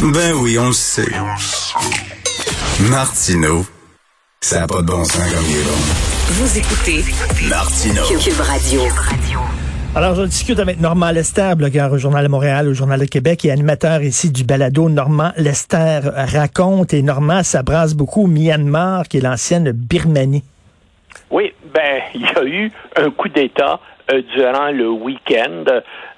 Ben oui, on le sait. Martineau, ça n'a pas de bon sens comme il est bon. Vous écoutez Martineau. Cube Radio. Alors, je discute avec Normand Lester, blogueur au Journal de Montréal, au Journal de Québec et animateur ici du balado Normand Lester raconte. Et Normand, ça brasse beaucoup au Myanmar, qui est l'ancienne Birmanie. Oui, ben, il y a eu un coup d'État euh, durant le week-end.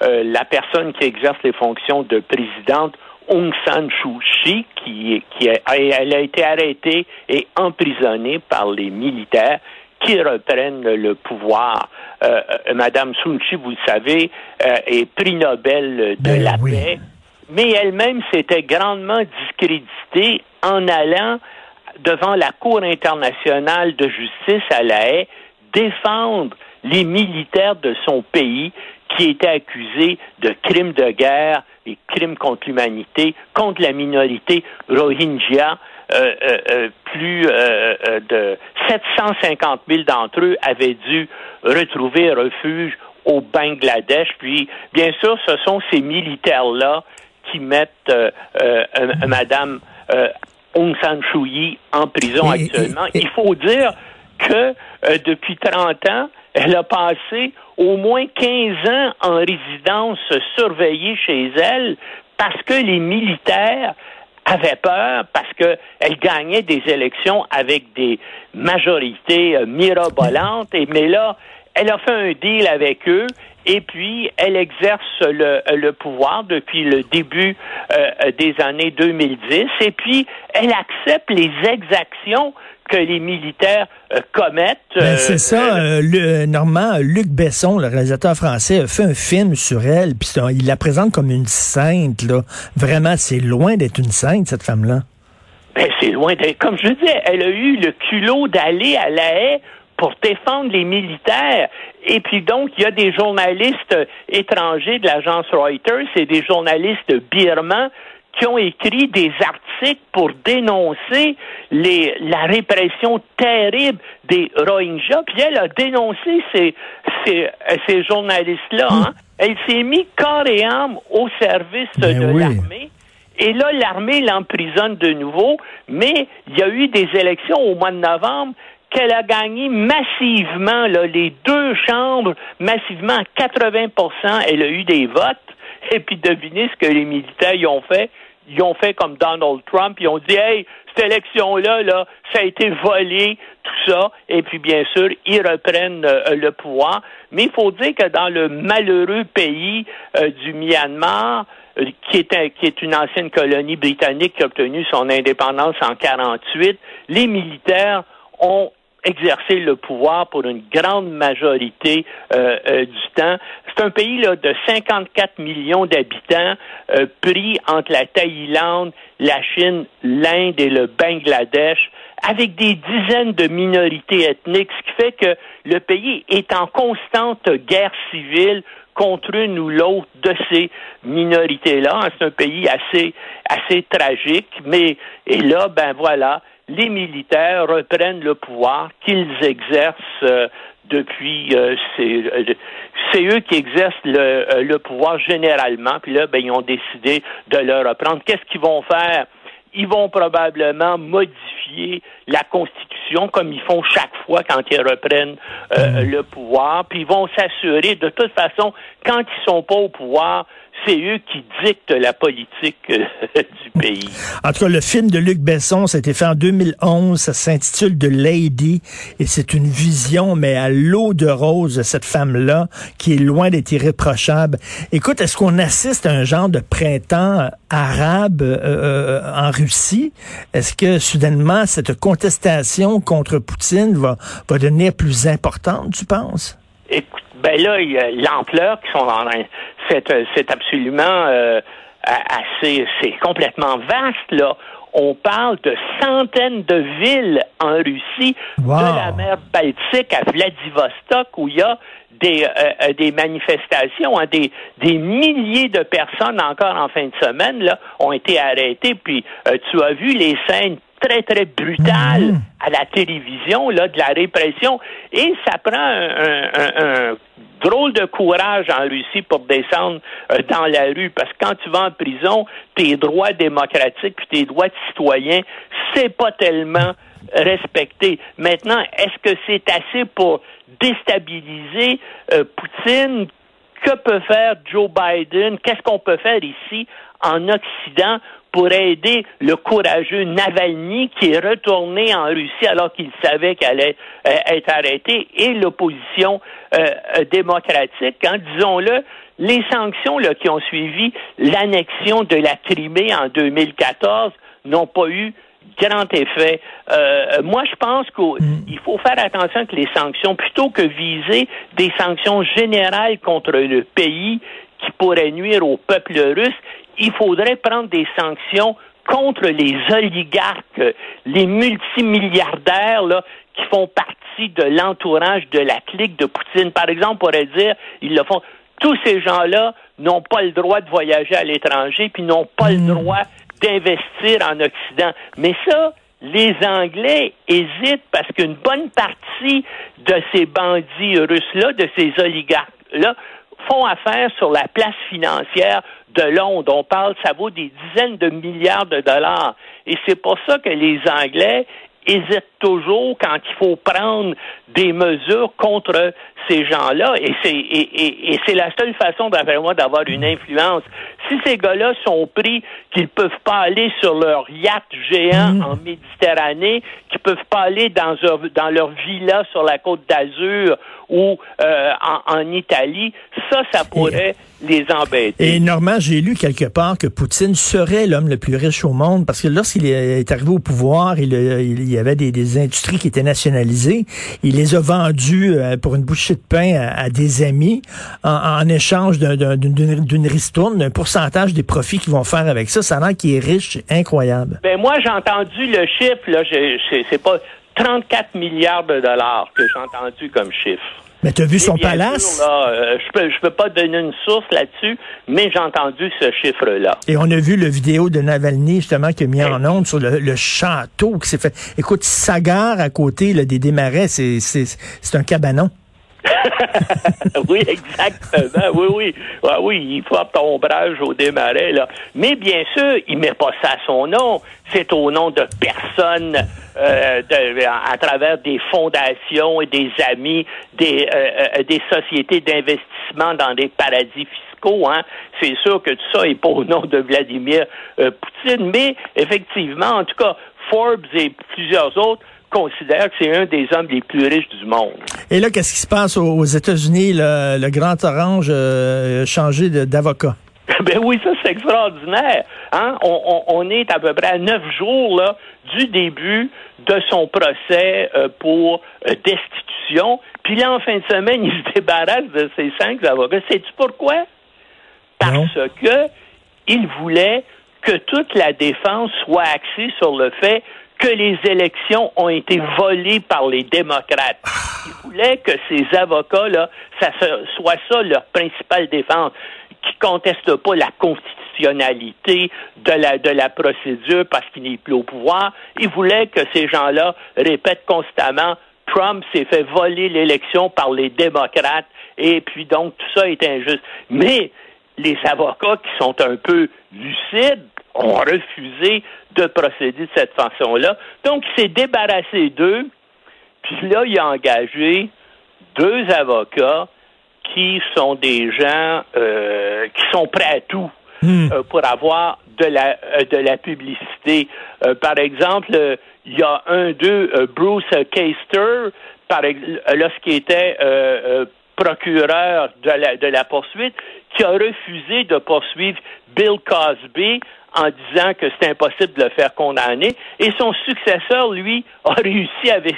Euh, la personne qui exerce les fonctions de présidente Aung San Suu Kyi, qui, qui a, elle a été arrêtée et emprisonnée par les militaires qui reprennent le pouvoir. Euh, Madame Sun Kyi, vous le savez, euh, est prix Nobel de Ben la oui. paix, mais elle-même s'était grandement discréditée en allant devant la Cour internationale de justice à La Haye défendre les militaires de son pays qui étaient accusés de crimes de guerre et crimes contre l'humanité, contre la minorité Rohingya. Euh, euh, euh, plus euh, euh, de 750 000 d'entre eux avaient dû retrouver refuge au Bangladesh. Puis, bien sûr, ce sont ces militaires-là qui mettent euh, Madame euh, Aung San Suu Kyi en prison Et- actuellement. et- Il faut dire que euh, depuis 30 ans, elle a passé au moins 15 ans en résidence surveillée chez elle parce que les militaires avaient peur parce qu'elle gagnait des élections avec des majorités euh, mirobolantes. Et, mais là, elle a fait un deal avec eux et puis elle exerce le, le pouvoir depuis le début euh, des années 2010 et puis elle accepte les exactions que les militaires euh, commettent. Ben, euh, c'est ça, euh, le, Normand, Luc Besson, le réalisateur français, a fait un film sur elle, puis il la présente comme une sainte, là. Vraiment, c'est loin d'être une sainte, cette femme-là. Ben, c'est loin d'être. Comme je disais, elle a eu le culot d'aller à la haie pour défendre les militaires. Et puis donc, il y a des journalistes étrangers de l'agence Reuters et des journalistes birmans qui ont écrit des articles pour dénoncer les, la répression terrible des Rohingyas. Puis elle a dénoncé ces, ces, ces journalistes-là. hein. Elle s'est mis corps et âme au service Ben de oui. l'armée. Et là, l'armée l'emprisonne de nouveau, mais il y a eu des élections au mois de novembre qu'elle a gagné massivement, là, les deux chambres, massivement à 80% Elle a eu des votes. Et puis, devinez ce que les militaires y ont fait? Ils ont fait comme Donald Trump. Ils ont dit, hey, cette élection-là, là, ça a été volé, tout ça. Et puis, bien sûr, ils reprennent euh, le pouvoir. Mais il faut dire que dans le malheureux pays euh, du Myanmar, euh, qui est, qui est une ancienne colonie britannique qui a obtenu son indépendance en 48, les militaires ont exercé le pouvoir pour une grande majorité euh, euh, du temps. C'est un pays là, de 54 millions d'habitants euh, pris entre la Thaïlande, la Chine, l'Inde et le Bangladesh, avec des dizaines de minorités ethniques, ce qui fait que le pays est en constante guerre civile contre une ou l'autre de ces minorités-là. C'est un pays assez, assez tragique, mais et là, ben voilà, les militaires reprennent le pouvoir qu'ils exercent euh, depuis. euh, c'est euh, c'est eux qui exercent le, le pouvoir généralement. Puis là, ben ils ont décidé de le reprendre. Qu'est-ce qu'ils vont faire? Ils vont probablement modifier la Constitution comme ils font chaque fois quand ils reprennent euh, le pouvoir. Puis ils vont s'assurer, de toute façon, quand ils sont pas au pouvoir, c'est eux qui dictent la politique euh, du pays. En tout cas, le film de Luc Besson, ça a été fait en 2011. Ça s'intitule The Lady. Et c'est une vision, mais à l'eau de rose de cette femme-là, qui est loin d'être irréprochable. Écoute, est-ce qu'on assiste à un genre de printemps arabe euh, euh, en Russie? Est-ce que soudainement, cette contestation contre Poutine va, va devenir plus importante, tu penses? Écoute, ben là, il y a l'ampleur qui sont en euh, c'est absolument euh, assez, c'est complètement vaste, là. On parle de centaines de villes en Russie, de la mer Baltique à Vladivostok, où il y a des, euh, euh, des manifestations, hein, des, des milliers de personnes encore en fin de semaine là, ont été arrêtées. Puis euh, tu as vu les scènes très, très brutales mm-hmm. à la télévision, là, de la répression. Et ça prend un, drôle de courage en Russie pour descendre dans la rue. Parce que quand tu vas en prison, tes droits démocratiques puis tes droits de citoyen, c'est pas tellement respecté. Maintenant, est-ce que c'est assez pour déstabiliser euh, Poutine? Que peut faire Joe Biden? Qu'est-ce qu'on peut faire ici en Occident pour aider le courageux Navalny qui est retourné en Russie alors qu'il savait qu'elle allait euh, être arrêté et l'opposition euh, démocratique. Hein, disons-le, les sanctions là, qui ont suivi l'annexion de la Crimée en 2014 n'ont pas eu grand effet. Euh, moi, je pense qu'il faut faire attention que les sanctions, plutôt que viser des sanctions générales contre le pays qui pourraient nuire au peuple russe, il faudrait prendre des sanctions contre les oligarques, les multimilliardaires là, qui font partie de l'entourage de la clique de Poutine. Par exemple, on pourrait dire, ils le font. Tous ces gens-là n'ont pas le droit de voyager à l'étranger, puis n'ont pas le hmm. droit d'investir en Occident. Mais ça, les Anglais hésitent parce qu'une bonne partie de ces bandits russes-là, de ces oligarques-là, font affaire sur la place financière de Londres. On parle, ça vaut des dizaines de milliards de dollars. Et c'est pour ça que les Anglais hésitent toujours quand il faut prendre des mesures contre ces gens-là. Et c'est et, et, c'est la seule façon, d'après moi, d'avoir une influence. Si ces gars-là sont pris qu'ils peuvent pas aller sur leur yacht géant mm. en Méditerranée, qu'ils peuvent pas aller dans, dans leur villa sur la côte d'Azur ou euh, en, Italie, ça, ça pourrait les embêter. Et Normand, j'ai lu quelque part que Poutine serait l'homme le plus riche au monde parce que lorsqu'il est arrivé au pouvoir, il, il y avait des, des, industries qui étaient nationalisées. Il les a vendues euh, pour une bouchée de pain à, des amis en, échange d'une ristourne, d'un pourcentage des profits qu'ils vont faire avec ça. Ça rend qu'il est riche, incroyable. Ben moi, j'ai entendu le chiffre, là, c'est pas 34 milliards de dollars que j'ai entendu comme chiffre. Mais tu as vu son palace? Euh, je peux, je peux pas donner une source là-dessus, mais j'ai entendu ce chiffre-là. Et on a vu le vidéo de Navalny, justement, qui a mis en onde sur le, château qui s'est fait. Écoute, Sagar à côté là, des démarrais, c'est, un cabanon. oui, exactement. Oui, oui. Oui, oui, il faut ombrage au démarrer, là. Mais bien sûr, il met pas ça à son nom. C'est au nom de personnes euh, à travers des fondations et des amis, des, euh, euh, des sociétés d'investissement dans des paradis fiscaux. Hein. C'est sûr que tout ça est pas au nom de Vladimir Poutine, mais effectivement, en tout cas, Forbes et plusieurs autres considère que c'est un des hommes les plus riches du monde. Et là, qu'est-ce qui se passe aux États-Unis? Le, Grand Orange euh, changé d'avocat. Ben oui, ça c'est extraordinaire. Hein? On, est à peu près à neuf jours là, du début de son procès euh, pour euh, destitution. Puis là, en fin de semaine, il se débarrasse de ses cinq avocats. Sais-tu pourquoi? Parce que il voulait que toute la défense soit axée sur le fait que les élections ont été volées par les démocrates. Ils voulaient que ces avocats-là, ça soit ça leur principale défense, qui contestent pas la constitutionnalité de la, de la procédure parce qu'il n'est plus au pouvoir. Ils voulaient que ces gens-là répètent constamment Trump s'est fait voler l'élection par les démocrates et puis donc tout ça est injuste. Mais les avocats qui sont un peu lucides ont refusé de procéder de cette façon-là. Donc, il s'est débarrassé d'eux, puis là, il a engagé deux avocats qui sont des gens euh, qui sont prêts à tout hmm. euh, pour avoir de la euh, de la publicité. par exemple, il y a un d'eux, Bruce Caster, par lorsqu'il était procureur de la, de la poursuite, qui a refusé de poursuivre Bill Cosby en disant que c'est impossible de le faire condamner. Et son successeur, lui, a réussi avec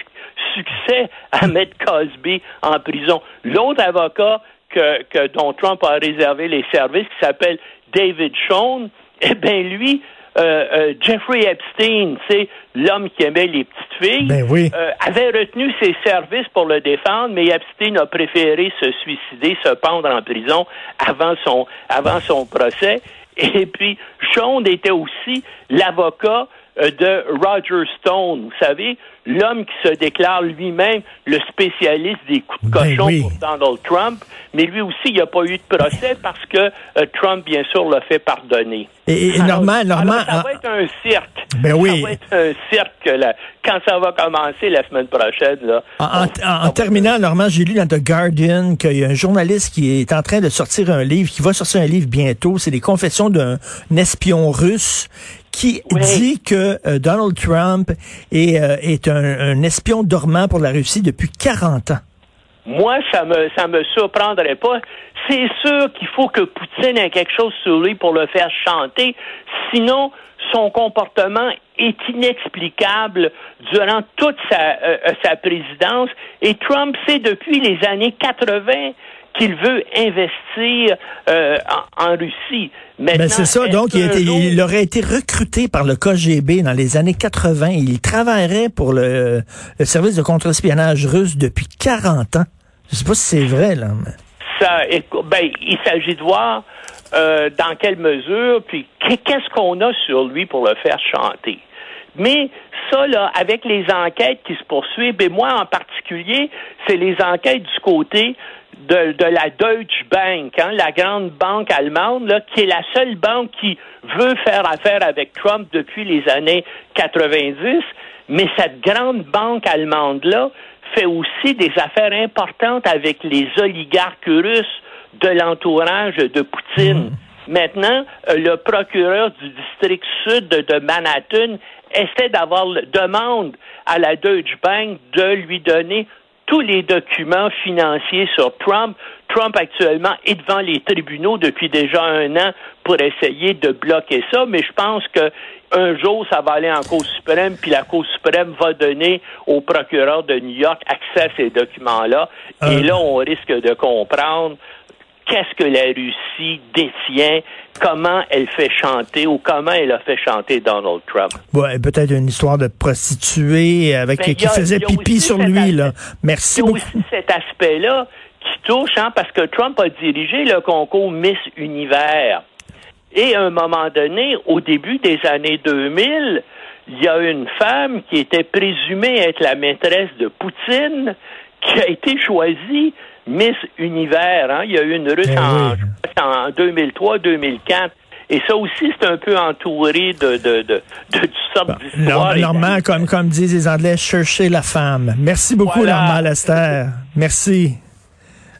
succès à mettre Cosby en prison. L'autre avocat que, que, dont Trump a réservé les services, qui s'appelle David Schoen, eh bien, lui, euh, euh, Jeffrey Epstein, c'est l'homme qui aimait les petites filles, ben oui. euh, avait retenu ses services pour le défendre, mais Epstein a préféré se suicider, se pendre en prison avant son avant son procès. Et puis, Sean était aussi l'avocat de Roger Stone, vous savez, l'homme qui se déclare lui-même le spécialiste des coups de Ben cochon oui. pour Donald Trump, mais lui aussi, il n'y a pas eu de procès parce que euh, Trump, bien sûr, l'a fait pardonner. Et, et ça en- va être un cirque. Ben oui. Ça va être un cirque là, quand ça va commencer la semaine prochaine. Là. En, en- en- en terminant, Normand, j'ai lu dans The Guardian qu'il y a un journaliste qui est en train de sortir un livre, qui va sortir un livre bientôt. C'est les confessions d'un espion russe qui Oui. dit que euh, Donald Trump est, euh, est un, un espion dormant pour la Russie depuis 40 ans. Moi, ça me ça me surprendrait pas. C'est sûr qu'il faut que Poutine ait quelque chose sur lui pour le faire chanter. Sinon, son comportement est inexplicable durant toute sa, euh, sa présidence. Et Trump sait depuis les années 80 qu'il veut investir euh, en, en Russie. Ben c'est ça, donc il, jour- il aurait été recruté par le KGB dans les années 80. Il travaillerait pour le, le service de contre-espionnage russe depuis 40 ans. Je sais pas si c'est vrai, là. mais- ça, ben, il s'agit de voir euh, dans quelle mesure, puis qu'est- qu'est-ce qu'on a sur lui pour le faire chanter. Mais ça, là, avec les enquêtes qui se poursuivent, et moi en particulier, c'est les enquêtes du côté de, de la Deutsche Bank, hein, la grande banque allemande, là, qui est la seule banque qui veut faire affaire avec Trump depuis les années 90. Mais cette grande banque allemande-là fait aussi des affaires importantes avec les oligarques russes de l'entourage de Poutine. Maintenant, euh, le procureur du district sud de, de Manhattan essaie d'avoir le- demande à la Deutsche Bank de lui donner tous les documents financiers sur Trump. Trump actuellement est devant les tribunaux depuis déjà un an pour essayer de bloquer ça, mais je pense que un jour ça va aller en Cour suprême, puis la Cour suprême va donner au procureur de New York accès à ces documents-là. Euh. Et là, on risque de comprendre qu'est-ce que la Russie détient, comment elle fait chanter ou comment elle a fait chanter Donald Trump? Ouais, peut-être une histoire de prostituée avec Ben, qui a- faisait pipi sur lui aspect- là. Merci y a beaucoup. aussi cet aspect-là qui touche, hein, parce que Trump a dirigé le concours Miss Univers. Et à un moment donné, au début des années 2000, il y a une femme qui était présumée être la maîtresse de Poutine qui a été choisie Miss Univers. hein? Il y a eu une russe Eh en, en 2003-2004. Et ça aussi, c'est un peu entouré de, de, de, de toutes sortes d'histoires. Normand, comme, comme disent les Anglais, chercher la femme. Merci beaucoup, Voilà. Normand Lester. Merci.